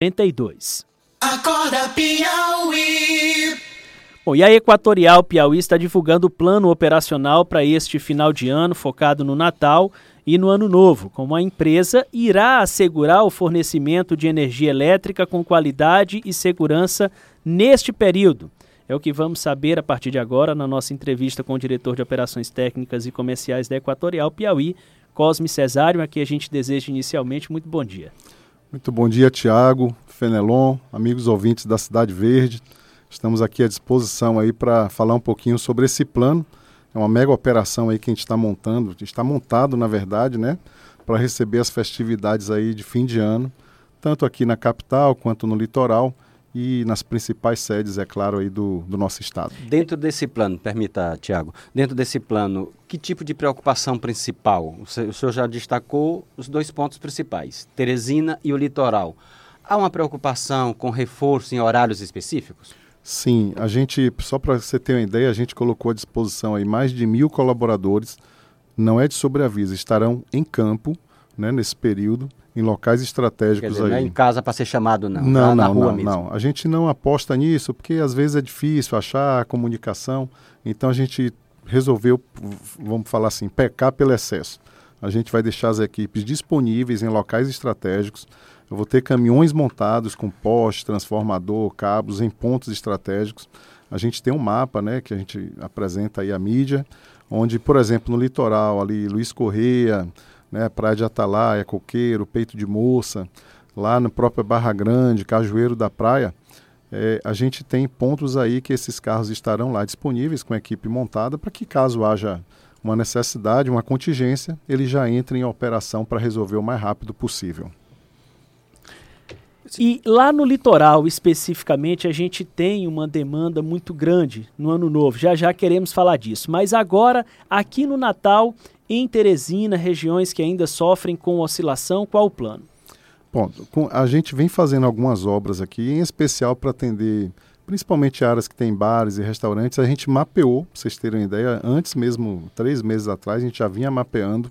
42. Acorda Piauí. Bom, e a Equatorial Piauí está divulgando o plano operacional para este final de ano, focado no Natal e no Ano Novo, como a empresa irá assegurar o fornecimento de energia elétrica com qualidade e segurança neste período. É o que vamos saber a partir de agora na nossa entrevista com o diretor de Operações Técnicas e Comerciais da Equatorial Piauí, Cosme Cesário, a quem a gente deseja inicialmente muito bom dia. Muito bom dia, Tiago, Fenelon, amigos ouvintes da Cidade Verde. Estamos aqui à disposição aí para falar um pouquinho sobre esse plano. É uma mega operação aí que a gente está montando, está montado na verdade, né, para receber as festividades aí de fim de ano, tanto aqui na capital quanto no litoral e nas principais sedes, é claro, aí do, do nosso estado. Dentro desse plano, permita, Tiago, dentro desse plano, que tipo de preocupação principal? O senhor já destacou os dois pontos principais, Teresina e o litoral. Há uma preocupação com reforço em horários específicos? Sim, a gente, só para você ter uma ideia, a gente colocou à disposição aí mais de mil colaboradores, não é de sobreaviso, estarão em campo né, nesse período, em locais estratégicos dizer, aí. Não é em casa para ser chamado, não. Não, na não, rua não, mesmo. não. A gente não aposta nisso, porque às vezes é difícil achar a comunicação. Então a gente resolveu, vamos falar assim, pecar pelo excesso. A gente vai deixar as equipes disponíveis em locais estratégicos. Eu vou ter caminhões montados com poste, transformador, cabos em pontos estratégicos. A gente tem um mapa, né, que a gente apresenta aí à mídia, onde, por exemplo, no litoral ali, Luiz Correia, né, Praia de Atalaia, Coqueiro, Peito de Moça, lá na própria Barra Grande, Cajueiro da Praia, é, a gente tem pontos aí que esses carros estarão lá disponíveis com a equipe montada para que caso haja uma necessidade, uma contingência, ele já entre em operação para resolver o mais rápido possível. E lá no litoral, especificamente, a gente tem uma demanda muito grande no ano novo. Já já queremos falar disso. Mas agora, aqui no Natal, em Teresina, regiões que ainda sofrem com oscilação, qual o plano? Bom, a gente vem fazendo algumas obras aqui, em especial para atender principalmente áreas que tem bares e restaurantes. A gente mapeou, para vocês terem uma ideia, antes mesmo, três meses atrás, a gente já vinha mapeando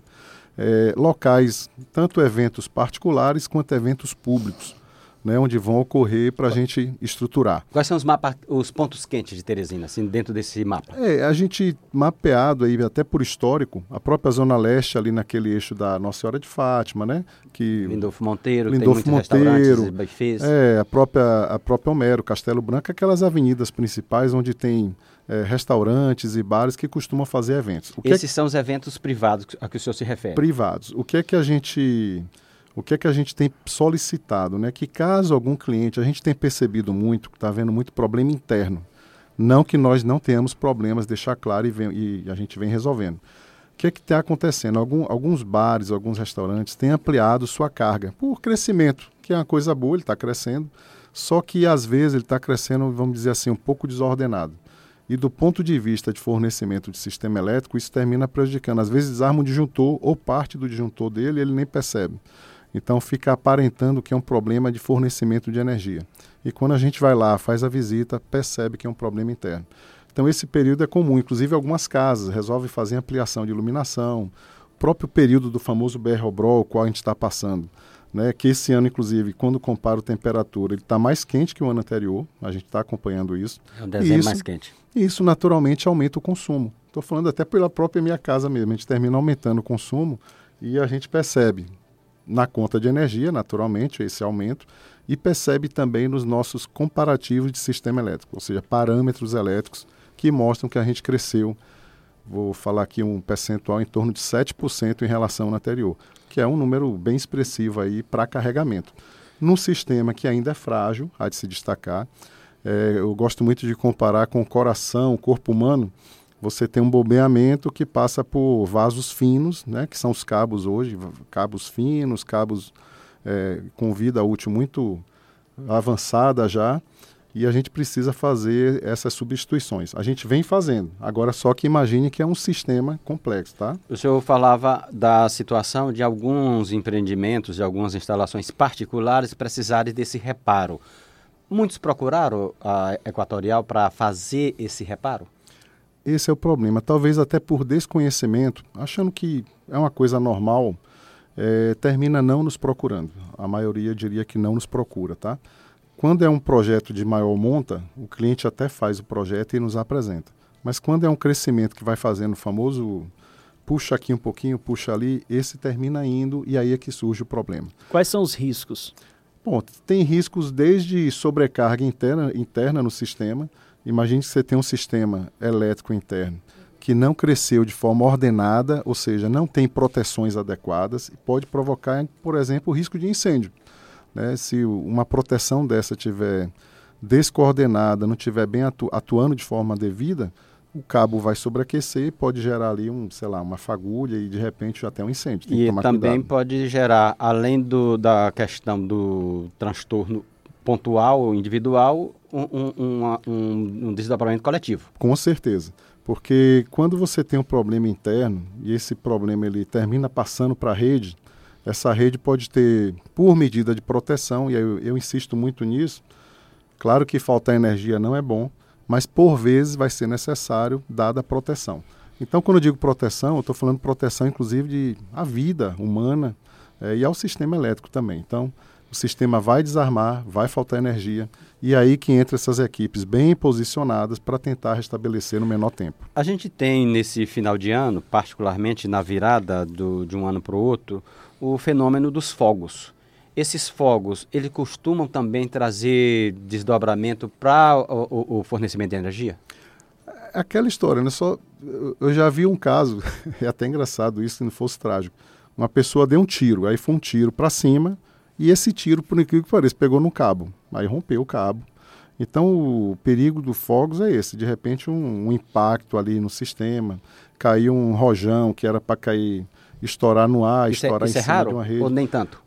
é, locais, tanto eventos particulares quanto eventos públicos né, onde vão ocorrer para a gente estruturar. Quais são os, mapa, os pontos quentes de Teresina, assim, dentro desse mapa? É, a gente mapeado aí, até por histórico, a própria Zona Leste ali naquele eixo da Nossa Senhora de Fátima, né? Que, Lindolfo Monteiro, Lindolfo tem Monteiro, buffets. É, a própria, a própria Homero, Castelo Branco, aquelas avenidas principais onde tem é, restaurantes e bares que costumam fazer eventos. Esses é são os eventos privados a que o senhor se refere? Privados. O que é que a gente o que é que a gente tem solicitado, né? Que caso algum cliente, a gente tem percebido muito está havendo muito problema interno. Não que nós não tenhamos problemas, deixar claro e, vem, e a gente vem resolvendo. O que é que está acontecendo? Algum, alguns bares, alguns restaurantes têm ampliado sua carga por crescimento, que é uma coisa boa, ele está crescendo, só que às vezes ele está crescendo, vamos dizer assim, um pouco desordenado. E do ponto de vista de fornecimento de sistema elétrico, isso termina prejudicando. Às vezes desarma o disjuntor ou parte do disjuntor dele ele nem percebe. Então fica aparentando que é um problema de fornecimento de energia. E quando a gente vai lá, faz a visita, percebe que é um problema interno. Então esse período é comum, inclusive algumas casas resolvem fazer ampliação de iluminação, o próprio período do famoso BR-OBRO, o qual a gente está passando. Né, que esse ano, inclusive, quando compara a temperatura, ele está mais quente que o ano anterior, a gente está acompanhando isso. É um desenho isso, mais quente. E isso naturalmente aumenta o consumo. Estou falando até pela própria minha casa mesmo, a gente termina aumentando o consumo e a gente percebe, na conta de energia, naturalmente, esse aumento, e percebe também nos nossos comparativos de sistema elétrico, ou seja, parâmetros elétricos que mostram que a gente cresceu, vou falar aqui um percentual em torno de 7% em relação ao anterior, que é um número bem expressivo aí para carregamento. Num sistema que ainda é frágil, há de se destacar, é, eu gosto muito de comparar com o coração, o corpo humano, você tem um bombeamento que passa por vasos finos, né, que são os cabos hoje, cabos finos, cabos é, com vida útil muito avançada já, e a gente precisa fazer essas substituições. A gente vem fazendo, agora só que imagine que é um sistema complexo, tá? O senhor falava da situação de alguns empreendimentos, de algumas instalações particulares precisarem desse reparo. Muitos procuraram a Equatorial para fazer esse reparo? Esse é o problema. Talvez até por desconhecimento, achando que é uma coisa normal. é, termina não nos procurando. A maioria diria que não nos procura, tá? Quando é um projeto de maior monta, o cliente até faz o projeto e nos apresenta. Mas quando é um crescimento que vai fazendo o famoso puxa aqui um pouquinho, puxa ali, esse termina indo e aí é que surge o problema. Quais são os riscos? Bom, tem riscos desde sobrecarga interna, interna no sistema. Imagine que você tem um sistema elétrico interno que não cresceu de forma ordenada, ou seja, não tem proteções adequadas, e pode provocar, por exemplo, o risco de incêndio. Né? Se uma proteção dessa tiver descoordenada, não tiver bem atu atuando de forma devida, o cabo vai sobreaquecer e pode gerar ali um, sei lá, uma fagulha e de repente já tem um incêndio. Tem e também cuidado. pode gerar, além do, da questão do transtorno pontual ou individual, um, um, um, desdobramento coletivo. Com certeza. Porque quando você tem um problema interno e esse problema ele termina passando para a rede, essa rede pode ter, por medida de proteção, e eu, eu insisto muito nisso, claro que faltar energia não é bom, mas por vezes vai ser necessário dada a proteção. Então, quando eu digo proteção, eu estou falando proteção, inclusive, de a vida humana é, e ao sistema elétrico também. Então, o sistema vai desarmar, vai faltar energia, e aí que entra essas equipes bem posicionadas para tentar restabelecer no menor tempo. A gente tem nesse final de ano, particularmente na virada do, de um ano para o outro, o fenômeno dos fogos. Esses fogos, eles costumam também trazer desdobramento para o, o, o, fornecimento de energia? É aquela história, né? Só, eu já vi um caso, é até engraçado isso, se não fosse trágico. Uma pessoa deu um tiro, aí foi um tiro para cima, e esse tiro, por incrível que pareça, pegou no cabo, aí rompeu o cabo. Então o perigo do fogos é esse, de repente um, um impacto ali no sistema, caiu um rojão que era para cair, estourar no ar, isso é- estourar é, em é cima raro, de uma rede. Ou nem tanto?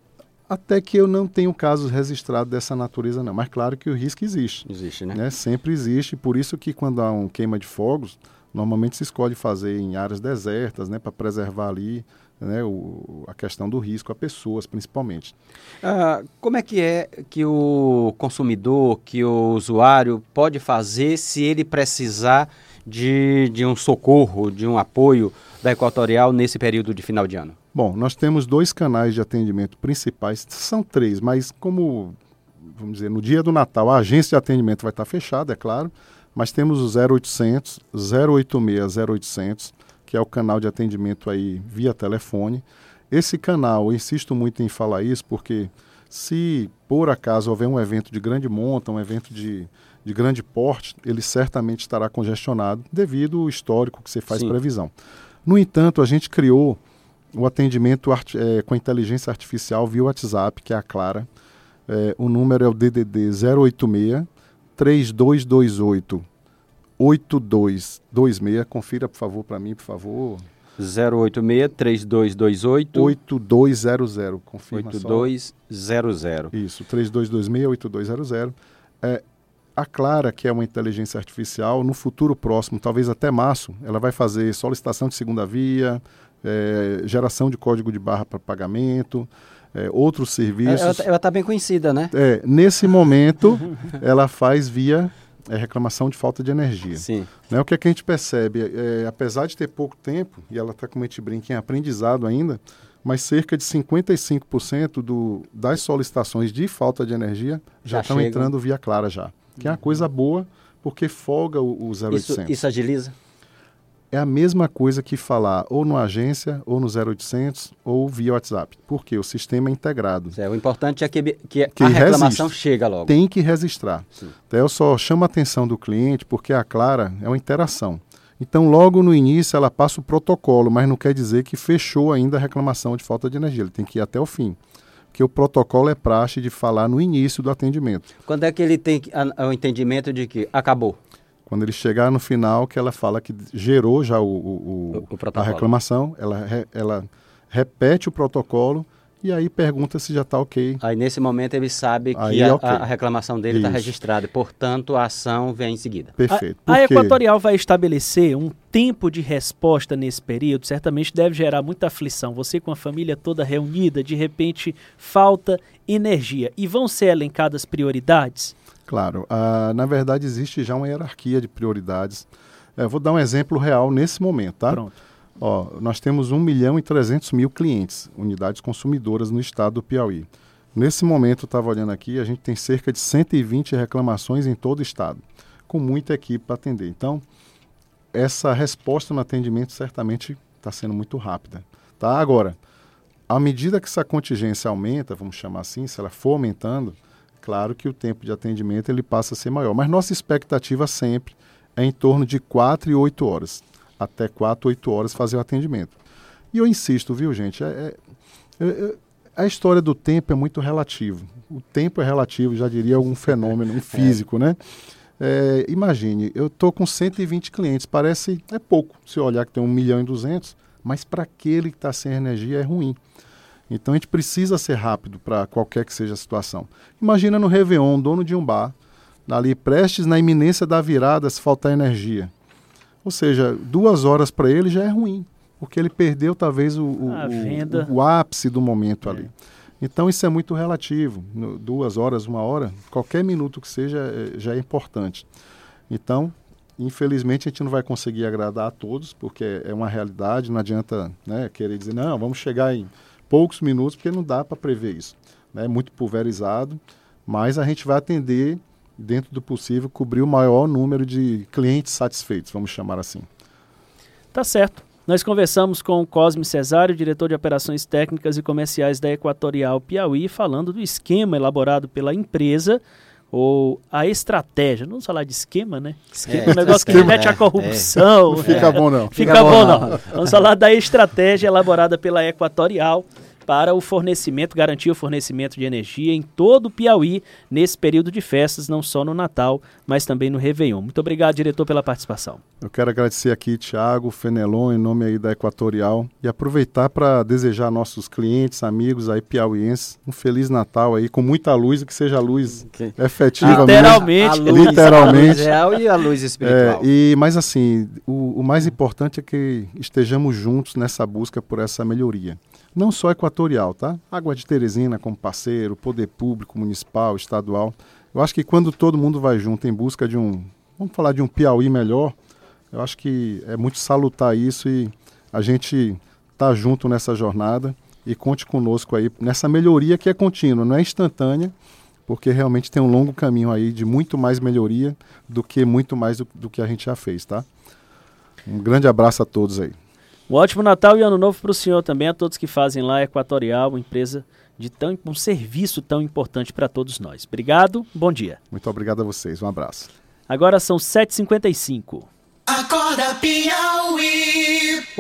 Até que eu não tenho casos registrados dessa natureza, não. Mas claro que o risco existe. Existe, né? né? Sempre existe. Por isso que quando há um queima de fogos, normalmente se escolhe fazer em áreas desertas, né? Para preservar ali né? o, a questão do risco a pessoas, principalmente. Ah, como é que é que o consumidor, que o usuário pode fazer se ele precisar de, de um socorro, de um apoio da Equatorial nesse período de final de ano? Bom, nós temos dois canais de atendimento principais, são três, mas como, vamos dizer, no dia do Natal a agência de atendimento vai estar fechada, é claro, mas temos o 0800, 086, 0800, que é o canal de atendimento aí via telefone. Esse canal, eu insisto muito em falar isso, porque se por acaso houver um evento de grande monta, um evento de, de grande porte, ele certamente estará congestionado devido ao histórico que você faz Sim. previsão. No entanto, a gente criou o atendimento é, com inteligência artificial via WhatsApp, que é a Clara. É, o número é o DDD 086 3228 8226. Confira, por favor, para mim, por favor. 086 3228 8200. Confirma 8200. Isso, 3226 8200. É, a Clara, que é uma inteligência artificial, no futuro próximo, talvez até março, ela vai fazer solicitação de segunda via, é, geração de código de barra para pagamento, é, outros serviços. Ela está bem conhecida, né? É, nesse momento, ela faz via é, reclamação de falta de energia. Sim. Né, o que, é que a gente percebe? É, apesar de ter pouco tempo, e ela está, como a gente brinca, em aprendizado ainda, mas cerca de 55% do, das solicitações de falta de energia já, já estão entrando via Clara já. Que é uma coisa boa, porque folga o, o 0800. Isso, isso agiliza? É a mesma coisa que falar ou no agência, ou no 0800, ou via WhatsApp. Porque o sistema é integrado. É, o importante é que, que, que a reclamação resiste. chega logo. Tem que registrar. Sim. Então, eu só chamo a atenção do cliente porque a Clara é uma interação. Então, logo no início, ela passa o protocolo, mas não quer dizer que fechou ainda a reclamação de falta de energia. Ele tem que ir até o fim. Porque o protocolo é praxe de falar no início do atendimento. Quando é que ele tem o entendimento de que acabou? Quando ele chegar no final, que ela fala que gerou já o, o, o, o a reclamação, ela, re, ela repete o protocolo e aí pergunta se já está ok. Aí nesse momento ele sabe que é a, okay. a, reclamação dele está registrada, portanto a ação vem em seguida. Perfeito. A, a Equatorial vai estabelecer um tempo de resposta nesse período, certamente deve gerar muita aflição. Você com a família toda reunida, de repente falta energia. E vão ser elencadas prioridades? Claro, uh, na verdade existe já uma hierarquia de prioridades. Uh, vou dar um exemplo real nesse momento, tá? Pronto. Ó, nós temos 1 milhão e 300 mil clientes, unidades consumidoras no estado do Piauí. Nesse momento, estava olhando aqui, a gente tem cerca de 120 reclamações em todo o estado, com muita equipe para atender. Então, essa resposta no atendimento certamente está sendo muito rápida. Tá? Agora, à medida que essa contingência aumenta, vamos chamar assim, se ela for aumentando, claro que o tempo de atendimento ele passa a ser maior. Mas nossa expectativa sempre é em torno de 4 e 8 horas até 4, 8 horas fazer o atendimento. E eu insisto, viu, gente? É, é, é, a história do tempo é muito relativo. O tempo é relativo, já diria algum fenômeno um físico, né? É, imagine, eu estou com 120 clientes, parece é pouco se olhar que tem 1 milhão e 200, mas para aquele que está sem energia é ruim. Então a gente precisa ser rápido para qualquer que seja a situação. Imagina no Réveillon, dono de um bar, ali prestes na iminência da virada, se faltar energia. Ou seja, duas horas para ele já é ruim, porque ele perdeu talvez o, o, o, o ápice do momento é. ali. Então isso é muito relativo. No, duas horas, uma hora, qualquer minuto que seja é, já é importante. Então, infelizmente, a gente não vai conseguir agradar a todos, porque é uma realidade, não adianta né, querer dizer, não, vamos chegar em poucos minutos, porque não dá para prever isso. Né? É muito pulverizado, mas a gente vai atender dentro do possível, cobrir o maior número de clientes satisfeitos, vamos chamar assim. Tá certo. Nós conversamos com o Cosme Cesário, diretor de operações técnicas e comerciais da Equatorial Piauí, falando do esquema elaborado pela empresa ou a estratégia. Não vamos falar de esquema, né? Esquema é, é um negócio que remete à corrupção. É. Não fica bom, não. Fica, fica bom, bom, não. Vamos falar da estratégia elaborada pela Equatorial para o fornecimento, garantir o fornecimento de energia em todo o Piauí nesse período de festas, não só no Natal, mas também no Réveillon. Muito obrigado, diretor, pela participação. Eu quero agradecer aqui, Tiago, Fenelon, em nome aí da Equatorial, e aproveitar para desejar a nossos clientes, amigos aí piauienses, um Feliz Natal aí, com muita luz, que seja luz okay. efetiva Literalmente. Mesmo. Luz, literalmente. A luz real e a luz espiritual. É, e, mas assim, o, o mais importante é que estejamos juntos nessa busca por essa melhoria não só equatorial, tá? Água de Teresina como parceiro, poder público, municipal, estadual. Eu acho que quando todo mundo vai junto em busca de um, vamos falar de um Piauí melhor, eu acho que é muito salutar isso e a gente tá junto nessa jornada e conte conosco aí nessa melhoria que é contínua, não é instantânea, porque realmente tem um longo caminho aí de muito mais melhoria do que muito mais do, do que a gente já fez, tá? Um grande abraço a todos aí. Um ótimo Natal e Ano Novo para o senhor também, a todos que fazem lá Equatorial, uma empresa de tão, um serviço tão importante para todos nós. Obrigado, bom dia. Muito obrigado a vocês, um abraço. Agora são 7h55. Acorda Piauí.